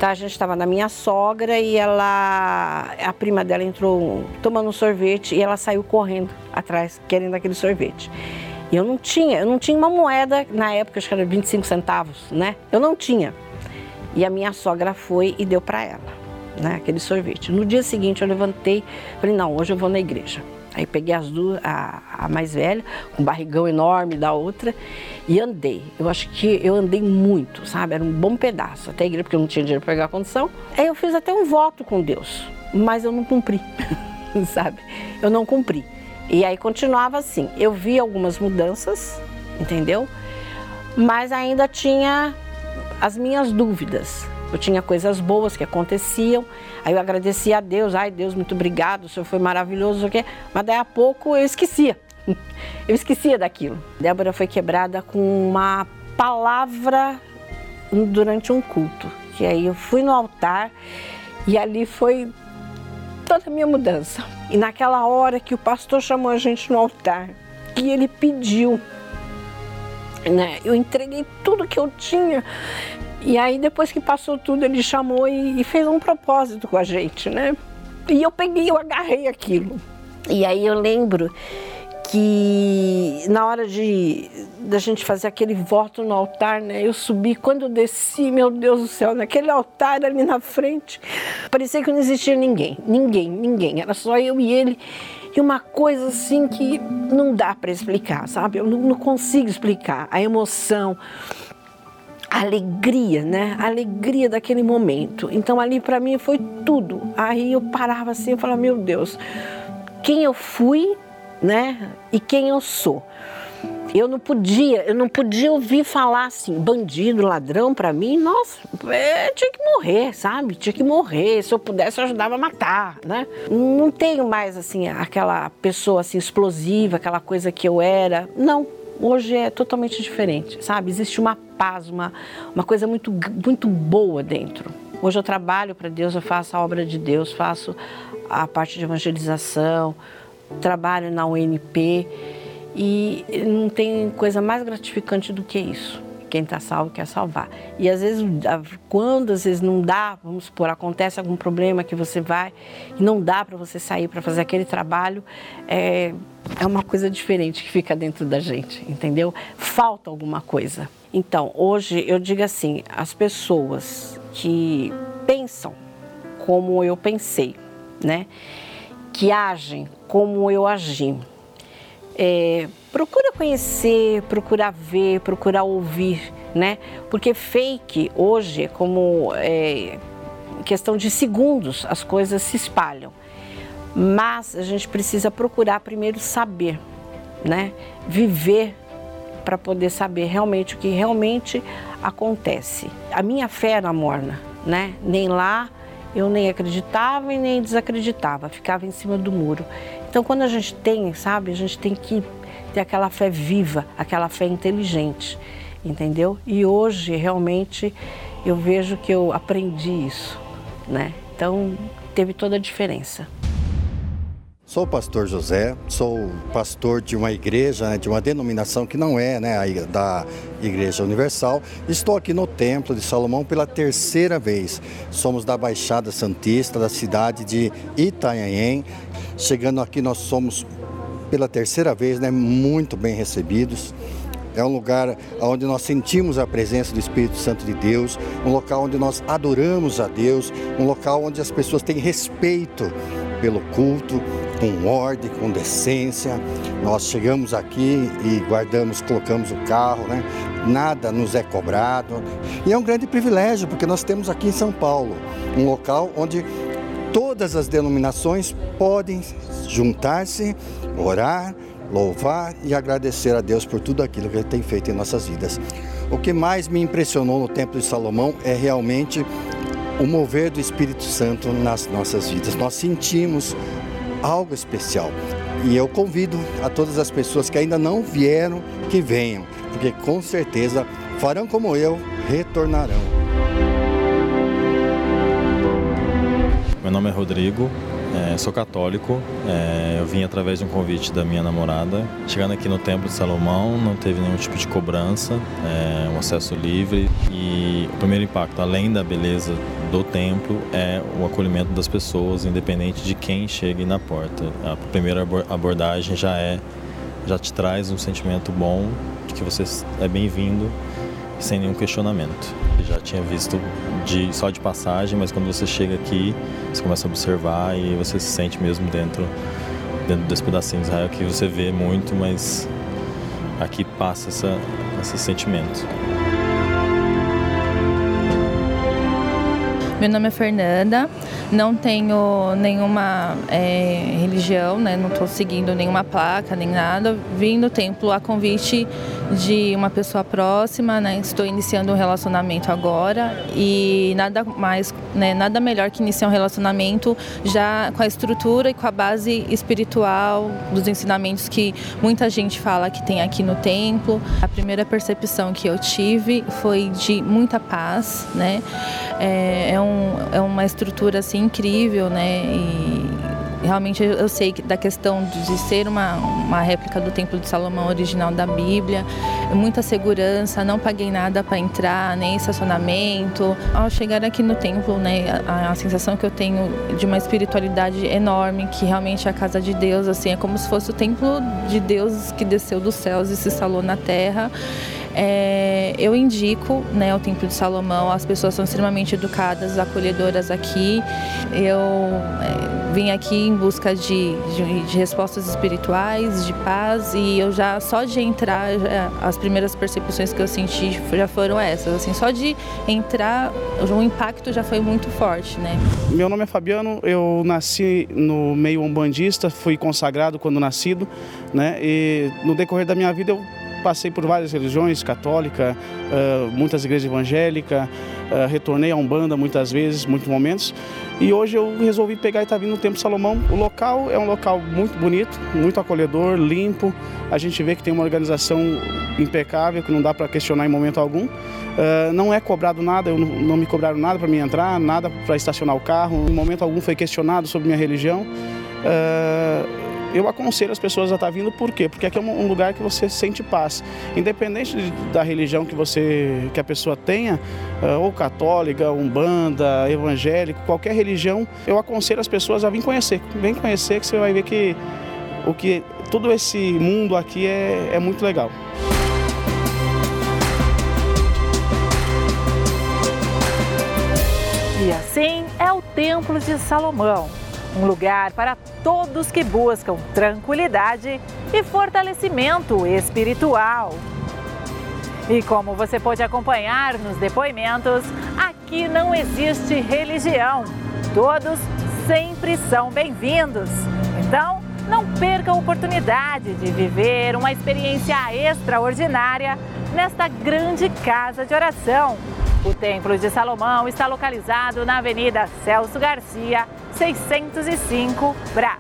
Speaker 6: Tá, a gente estava na minha sogra e ela, a prima dela entrou tomando um sorvete e ela saiu correndo atrás, querendo aquele sorvete. E eu não tinha, eu não tinha uma moeda na época, acho que era 25 centavos, né? Eu não tinha. E a minha sogra foi e deu para ela, né, aquele sorvete. No dia seguinte eu levantei, falei: "Não, hoje eu vou na igreja". Aí peguei as duas, a, a mais velha, com um barrigão enorme da outra, e andei. Eu acho que eu andei muito, sabe? Era um bom pedaço até a igreja, porque eu não tinha dinheiro para pegar a condição. Aí eu fiz até um voto com Deus, mas eu não cumpri, sabe? Eu não cumpri. E aí continuava assim. Eu vi algumas mudanças, entendeu? Mas ainda tinha as minhas dúvidas. Eu tinha coisas boas que aconteciam, aí eu agradecia a Deus, ai Deus, muito obrigado, o Senhor foi maravilhoso, o quê? mas daí a pouco eu esquecia, eu esquecia daquilo. Débora foi quebrada com uma palavra durante um culto, que aí eu fui no altar e ali foi toda a minha mudança. E naquela hora que o pastor chamou a gente no altar, que ele pediu, né, eu entreguei tudo que eu tinha e aí, depois que passou tudo, ele chamou e, e fez um propósito com a gente, né? E eu peguei, eu agarrei aquilo. E aí eu lembro que na hora de da gente fazer aquele voto no altar, né? Eu subi, quando eu desci, meu Deus do céu, naquele altar ali na frente, parecia que não existia ninguém, ninguém, ninguém, era só eu e ele. E uma coisa assim que não dá para explicar, sabe? Eu não, consigo explicar a emoção, a alegria, né? A alegria daquele momento. Então ali para mim foi tudo. Aí eu parava assim, eu falava, meu Deus, quem eu fui, né? E quem eu sou. Eu não podia, eu não podia ouvir falar assim, bandido, ladrão para mim, nossa, é, tinha que morrer, sabe? Tinha que morrer. Se eu pudesse, eu ajudava a matar, né? Não tenho mais assim aquela pessoa assim explosiva, aquela coisa que eu era. Não, hoje é totalmente diferente, sabe? Existe uma paz, uma, uma coisa muito, muito boa dentro. Hoje eu trabalho para Deus, eu faço a obra de Deus, faço a parte de evangelização, trabalho na UNP e não tem coisa mais gratificante do que isso quem está salvo quer salvar. E às vezes, quando às vezes não dá, vamos supor, acontece algum problema que você vai e não dá para você sair para fazer aquele trabalho, é, é uma coisa diferente que fica dentro da gente, entendeu? Falta alguma coisa. Então, hoje eu digo assim: as pessoas que pensam como eu pensei, né? Que agem como eu agi, é, procura conhecer, procura ver, procura ouvir, né? Porque fake hoje, como é, questão de segundos, as coisas se espalham. Mas a gente precisa procurar primeiro saber, né? Viver para poder saber realmente o que realmente acontece. A minha fé era morna, né? Nem lá eu nem acreditava e nem desacreditava, ficava em cima do muro. Então, quando a gente tem, sabe, a gente tem que ter aquela fé viva, aquela fé inteligente, entendeu? E hoje, realmente, eu vejo que eu aprendi isso, né? Então, teve toda a diferença.
Speaker 7: Sou o pastor José, sou pastor de uma igreja, né, de uma denominação que não é né, da Igreja Universal. Estou aqui no Templo de Salomão pela terceira vez. Somos da Baixada Santista, da cidade de Itanhaém. Chegando aqui, nós somos pela terceira vez né, muito bem recebidos. É um lugar onde nós sentimos a presença do Espírito Santo de Deus, um local onde nós adoramos a Deus, um local onde as pessoas têm respeito pelo culto, com ordem, com decência. Nós chegamos aqui e guardamos, colocamos o carro, né? nada nos é cobrado. E é um grande privilégio, porque nós temos aqui em São Paulo um local onde todas as denominações podem juntar-se, orar, louvar e agradecer a Deus por tudo aquilo que Ele tem feito em nossas vidas. O que mais me impressionou no Templo de Salomão é realmente o mover do Espírito Santo nas nossas vidas. Nós sentimos algo especial. E eu convido a todas as pessoas que ainda não vieram que venham, porque com certeza farão como eu, retornarão.
Speaker 8: Meu nome é Rodrigo, é, sou católico, é, eu vim através de um convite da minha namorada. Chegando aqui no Templo de Salomão, não teve nenhum tipo de cobrança, é, um acesso livre e o primeiro impacto, além da beleza do templo, é o acolhimento das pessoas, independente de quem chegue na porta. A primeira abordagem já é, já te traz um sentimento bom de que você é bem-vindo sem nenhum questionamento. Eu já tinha visto de, só de passagem, mas quando você chega aqui, você começa a observar e você se sente mesmo dentro, dentro desse pedacinho de Israel que você vê muito, mas aqui passa essa, esse sentimento.
Speaker 9: Meu nome é Fernanda, não tenho nenhuma é, religião, né? não estou seguindo nenhuma placa nem nada. Vim no templo a convite de uma pessoa próxima, né? Estou iniciando um relacionamento agora e nada mais, né? Nada melhor que iniciar um relacionamento já com a estrutura e com a base espiritual dos ensinamentos que muita gente fala que tem aqui no templo. A primeira percepção que eu tive foi de muita paz, né? É, é, um, é uma estrutura assim incrível, né? E realmente eu sei da questão de ser uma, uma réplica do Templo de Salomão original da Bíblia, muita segurança, não paguei nada para entrar, nem estacionamento. Ao chegar aqui no templo, né, a, a, sensação que eu tenho de uma espiritualidade enorme, que realmente é a casa de Deus, assim, é como se fosse o templo de Deus que desceu dos céus e se instalou na terra. É, eu indico né, o Templo de Salomão, as pessoas são extremamente educadas, acolhedoras aqui. Eu é, vim aqui em busca de, de, de, respostas espirituais, de paz, e eu já, só de entrar, já, as primeiras percepções que eu senti já foram essas. Assim, só de entrar, o impacto já foi muito forte. Né?
Speaker 10: Meu nome é Fabiano, eu nasci no meio umbandista, fui consagrado quando nascido, né? e no decorrer da minha vida eu passei por várias religiões, católica, muitas igrejas evangélicas, retornei a Umbanda muitas vezes, muitos momentos. E hoje eu resolvi pegar estar tá no Templo Salomão. O local é um local muito bonito, muito acolhedor, limpo. A gente vê que tem uma organização impecável, que não dá para questionar em momento algum. Não é cobrado nada, eu não, me cobraram nada para me entrar, nada para estacionar o carro. Em momento algum foi questionado sobre minha religião. Eu aconselho as pessoas a estar vindo por quê? Porque aqui é um lugar que você sente paz. Independente da religião que você que a pessoa tenha, eh, ou católica, umbanda, evangélico, qualquer religião, eu aconselho as pessoas a vir conhecer. Vem conhecer que você vai ver que o que todo esse mundo aqui é, é muito legal.
Speaker 11: E assim é o Templo de Salomão um lugar para todos que buscam tranquilidade e fortalecimento espiritual. E como você pode acompanhar nos depoimentos, aqui não existe religião. Todos sempre são bem-vindos. Então, não perca a oportunidade de viver uma experiência extraordinária nesta grande casa de oração. O Templo de Salomão está localizado na Avenida Celso Garcia, 605 Brás.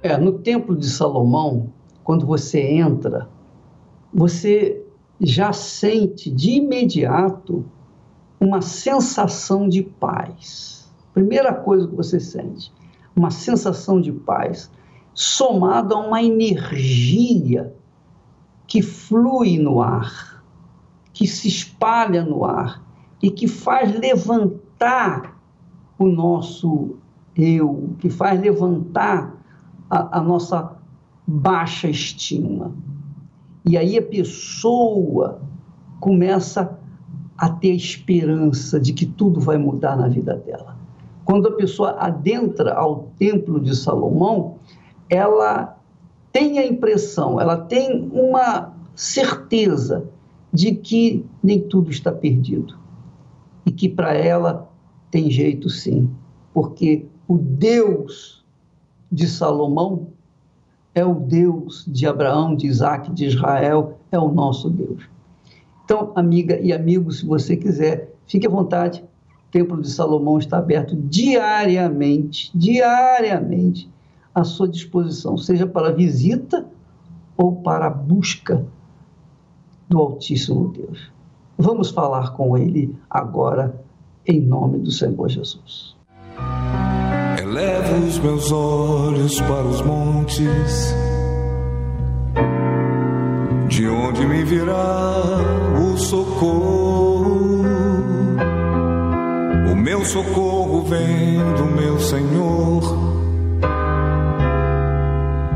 Speaker 2: É, no Templo de Salomão, quando você entra, você já sente de imediato uma sensação de paz. Primeira coisa que você sente, uma sensação de paz, somada a uma energia que flui no ar que se espalha no ar e que faz levantar o nosso eu, que faz levantar a, a nossa baixa estima. E aí a pessoa começa a ter a esperança de que tudo vai mudar na vida dela. Quando a pessoa adentra ao templo de Salomão, ela tem a impressão, ela tem uma certeza de que nem tudo está perdido e que para ela tem jeito sim, porque o Deus de Salomão é o Deus de Abraão, de Isaac, de Israel, é o nosso Deus. Então, amiga e amigo, se você quiser, fique à vontade. O Templo de Salomão está aberto diariamente, diariamente, à sua disposição, seja para visita ou para a busca do Altíssimo Deus. Vamos falar com Ele agora, em nome do Senhor Jesus.
Speaker 12: Elevo os meus olhos para os montes, de onde me virá o socorro. O meu socorro vem do meu Senhor,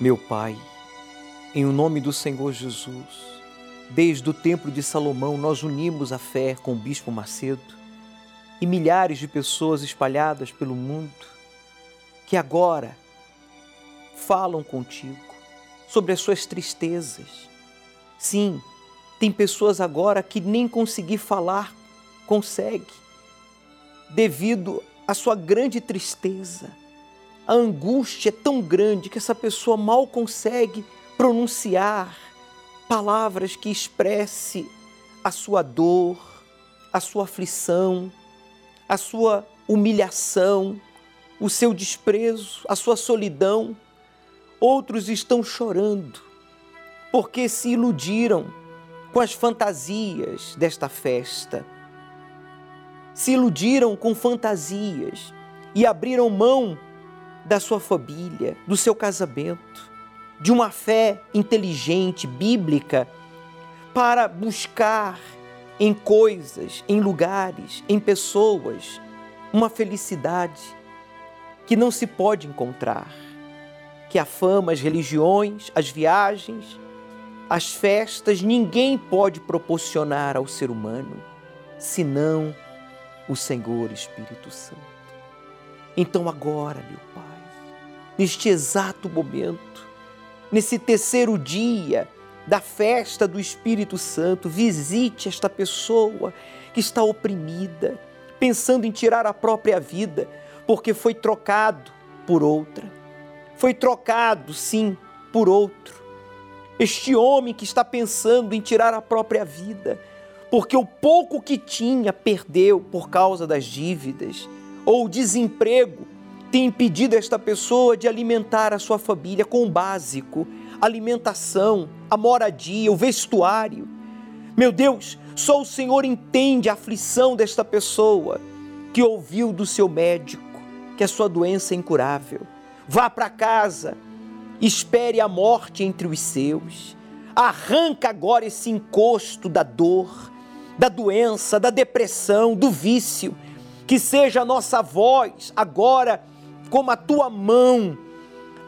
Speaker 4: Meu Pai, em o nome do Senhor Jesus, Desde o Templo de Salomão, nós unimos a fé com o Bispo Macedo e milhares de pessoas espalhadas pelo mundo que agora falam contigo sobre as suas tristezas. Sim, tem pessoas agora que nem conseguir falar consegue, devido à sua grande tristeza. A angústia é tão grande que essa pessoa mal consegue pronunciar palavras que expresse a sua dor, a sua aflição, a sua humilhação, o seu desprezo, a sua solidão. Outros estão chorando porque se iludiram com as fantasias desta festa. Se iludiram com fantasias e abriram mão da sua família, do seu casamento de uma fé inteligente, bíblica, para buscar em coisas, em lugares, em pessoas, uma felicidade que não se pode encontrar. Que a fama, as religiões, as viagens, as festas, ninguém pode proporcionar ao ser humano, senão o Senhor Espírito Santo. Então, agora, meu neste exato momento, nesse terceiro dia da festa do Espírito Santo, visite esta pessoa que está oprimida, pensando em tirar a própria vida, porque foi trocado por outra. Foi trocado, sim, por outro. Este homem que está pensando em tirar a própria vida, porque o pouco que tinha perdeu por causa das dívidas, ou desemprego tem impedido esta pessoa de alimentar a sua família com o básico, alimentação, a moradia, o vestuário. Meu Deus, só o Senhor entende a aflição desta pessoa que ouviu do seu médico que a sua doença é incurável. Vá para casa, espere a morte entre os seus. Arranca agora esse encosto da dor, da doença, da depressão, do vício. Que seja a nossa voz agora como a tua mão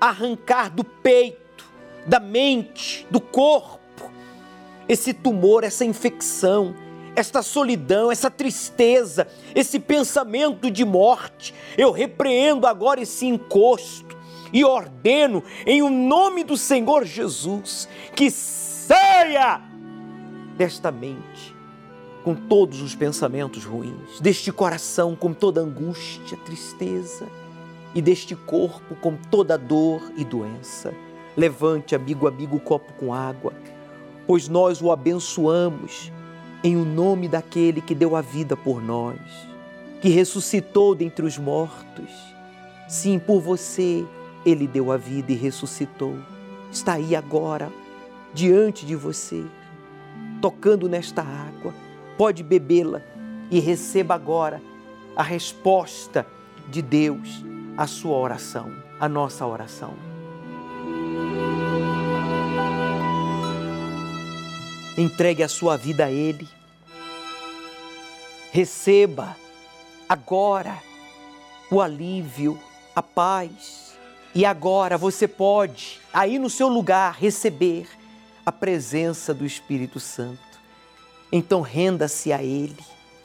Speaker 4: arrancar do peito, da mente, do corpo, esse tumor, essa infecção, esta solidão, essa tristeza, esse pensamento de morte. Eu repreendo agora esse encosto e ordeno em o nome do Senhor Jesus que saia desta mente com todos os pensamentos ruins, deste coração com toda angústia, tristeza e deste corpo com toda dor e doença. Levante, amigo, amigo, o copo com água, pois nós o abençoamos em o nome daquele que deu a vida por nós, que ressuscitou dentre os mortos. Sim, por você ele deu a vida e ressuscitou. Está aí agora, diante de você, tocando nesta água, pode bebê-la e receba agora a resposta de Deus à sua oração, à nossa oração. Entregue a sua vida a Ele. Receba agora o alívio, a paz. E agora você pode, aí no seu lugar, receber a presença do Espírito Santo. Então renda-se a Ele,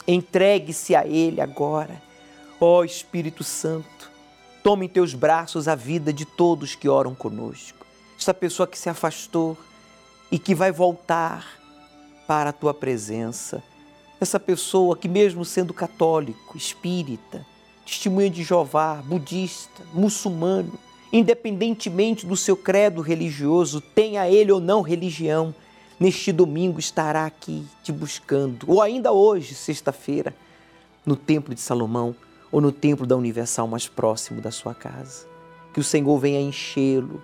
Speaker 4: entregue-se a Ele agora. Ó oh, Espírito Santo, tome em teus braços a vida de todos que oram conosco. Esta pessoa que se afastou e que vai voltar para a tua presença. Essa pessoa que, mesmo sendo católico, espírita, testemunha de Jeová, budista, muçulmano, independentemente do seu credo religioso, tenha ele ou não religião, neste domingo estará aqui te buscando, ou ainda hoje, sexta-feira, no Templo de Salomão ou no Templo da Universal mais próximo da sua casa. Que o Senhor venha enchê-lo,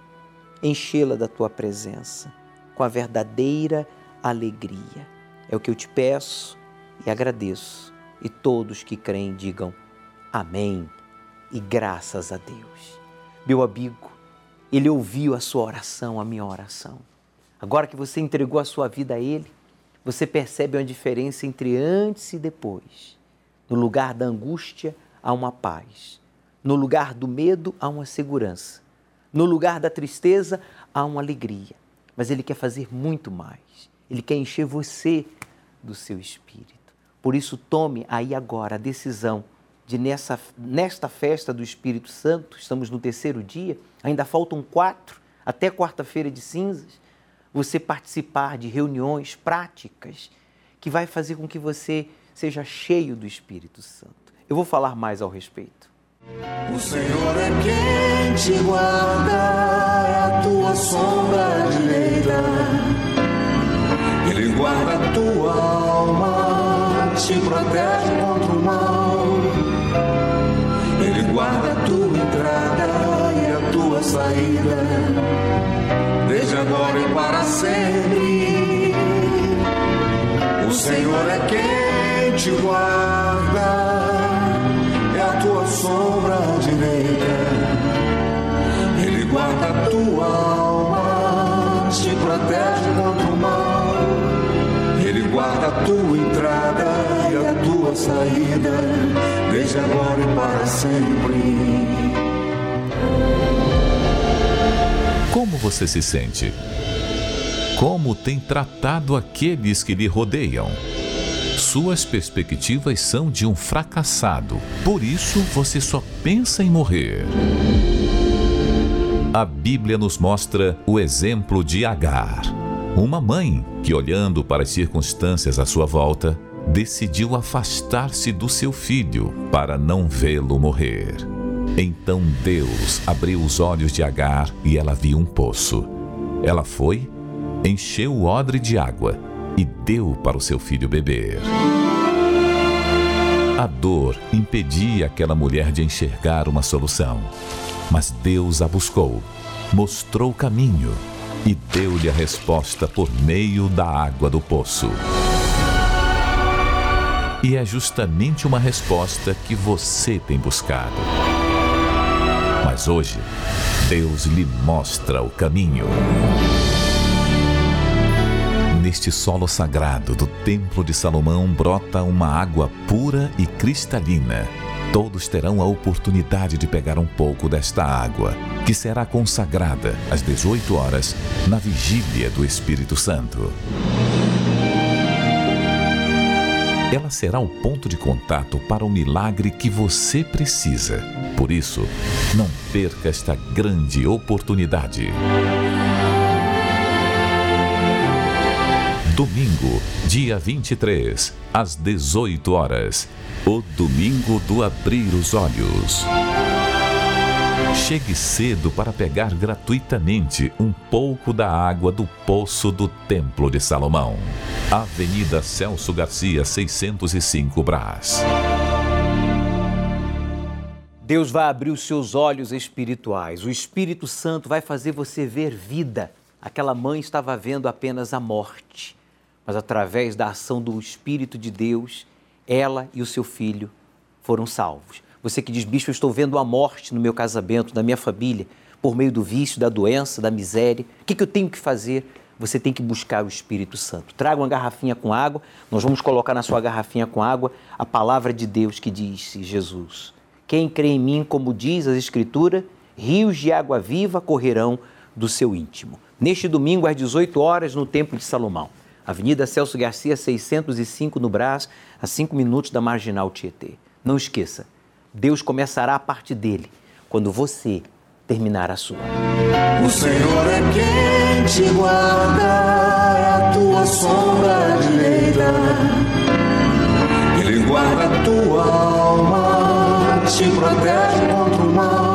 Speaker 4: enchê-la da tua presença, com a verdadeira alegria. É o que eu te peço e agradeço. E todos que creem digam amém e graças a Deus. Meu amigo, ele ouviu a sua oração, a minha oração. Agora que você entregou a sua vida a ele, você percebe uma diferença entre antes e depois. No lugar da angústia, há uma paz. No lugar do medo, há uma segurança. No lugar da tristeza, há uma alegria. Mas ele quer fazer muito mais. Ele quer encher você do seu espírito. Por isso, tome aí agora a decisão de, nessa, nesta festa do Espírito Santo, estamos no terceiro dia, ainda faltam quatro, até quarta-feira de cinzas, você participar de reuniões práticas que vai fazer com que você seja cheio do Espírito Santo. Eu vou falar mais ao respeito.
Speaker 12: O Senhor é quem te guarda, a tua sombra direita ele guarda a tua alma, te protege contra o mal. Ele guarda a tua entrada e a tua saída, desde agora e para sempre. O Senhor é quem te guarda, a tua entrada e a tua saída, desde agora e para sempre.
Speaker 1: Como você se sente? Como tem tratado aqueles que lhe rodeiam? Suas perspectivas são de um fracassado, por isso você só pensa em morrer. A Bíblia nos mostra o exemplo de Agar uma mãe que, olhando para as circunstâncias à sua volta, decidiu afastar-se do seu filho para não vê-lo morrer. Então Deus abriu os olhos de Agar e ela viu um poço. Ela foi, encheu o odre de água e deu para o seu filho beber. A dor impedia aquela mulher de enxergar uma solução, mas Deus a buscou, mostrou o caminho e deu-lhe a resposta por meio da água do poço. E é justamente uma resposta que você tem buscado. Mas hoje, Deus lhe mostra o caminho. Neste solo sagrado do Templo de Salomão brota uma água pura e cristalina todos terão a oportunidade de pegar um pouco desta água, que será consagrada às 18 horas na vigília do Espírito Santo. Ela será o ponto de contato para o milagre que você precisa. Por isso, não perca esta grande oportunidade. Domingo, dia 23, às 18 horas. O domingo do abrir os olhos. Chegue cedo para pegar gratuitamente um pouco da água do poço do Templo de Salomão. Avenida Celso Garcia, 605 Brás.
Speaker 4: Deus vai abrir os seus olhos espirituais. O Espírito Santo vai fazer você ver vida. Aquela mãe estava vendo apenas a morte mas através da ação do Espírito de Deus, ela e o seu filho foram salvos. Você que diz, bispo, eu estou vendo a morte no meu casamento, na minha família, por meio do vício, da doença, da miséria. O que, que eu tenho que fazer? Você tem que buscar o Espírito Santo. Traga uma garrafinha com água, nós vamos colocar na sua garrafinha com água a palavra de Deus que diz, Jesus, quem crê em mim, como diz as Escrituras, rios de água viva correrão do seu íntimo. Neste domingo, às 18 horas, no Templo de Salomão. Avenida Celso Garcia, 605, no Brás, a 5 minutos da Marginal Tietê. Não esqueça, Deus começará a parte dele quando você terminar a sua.
Speaker 12: O Senhor é quem te guarda, é a tua sombra direita. Ele guarda a tua alma, te protege contra